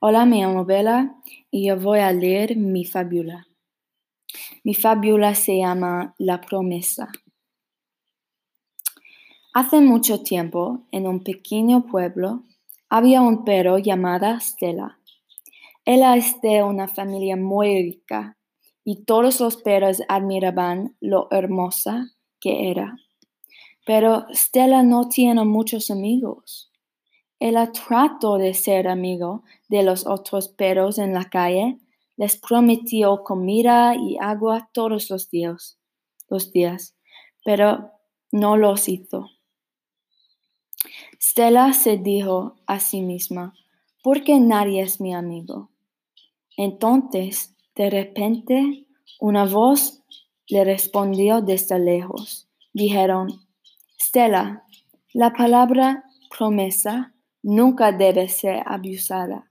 Hola, me llamo Bella y yo voy a leer mi fábula. Mi fábula se llama La promesa. Hace mucho tiempo, en un pequeño pueblo, había un perro llamada Stella. Ella es de una familia muy rica y todos los perros admiraban lo hermosa que era. Pero Stella no tiene muchos amigos. Ella trató de ser amigo de los otros perros en la calle, les prometió comida y agua todos los días, los días, pero no los hizo. Stella se dijo a sí misma, ¿por qué nadie es mi amigo? Entonces, de repente, una voz le respondió desde lejos. Dijeron, Stella, la palabra promesa nunca debe ser abusada.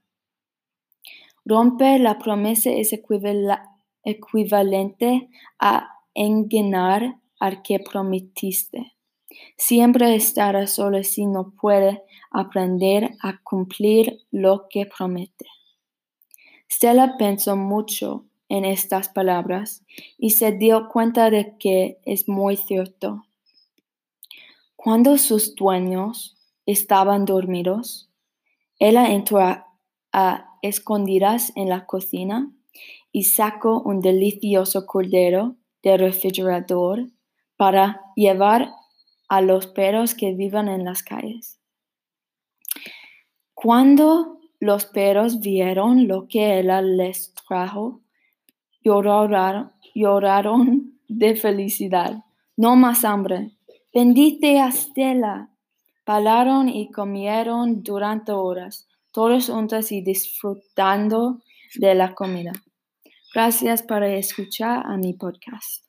Romper la promesa es equivalente a engañar al que prometiste. Siempre estará solo si no puede aprender a cumplir lo que promete. Stella pensó mucho en estas palabras y se dio cuenta de que es muy cierto. Cuando sus dueños estaban dormidos. Ella entró a, escondidas en la cocina y sacó un delicioso cordero del refrigerador para llevar a los perros que viven en las calles. Cuando los perros vieron lo que ella les trajo, lloraron, lloraron de felicidad. No más hambre. Bendite a Stella, Parlaron y comieron durante horas, todos juntos y disfrutando de la comida. Gracias por escuchar a mi podcast.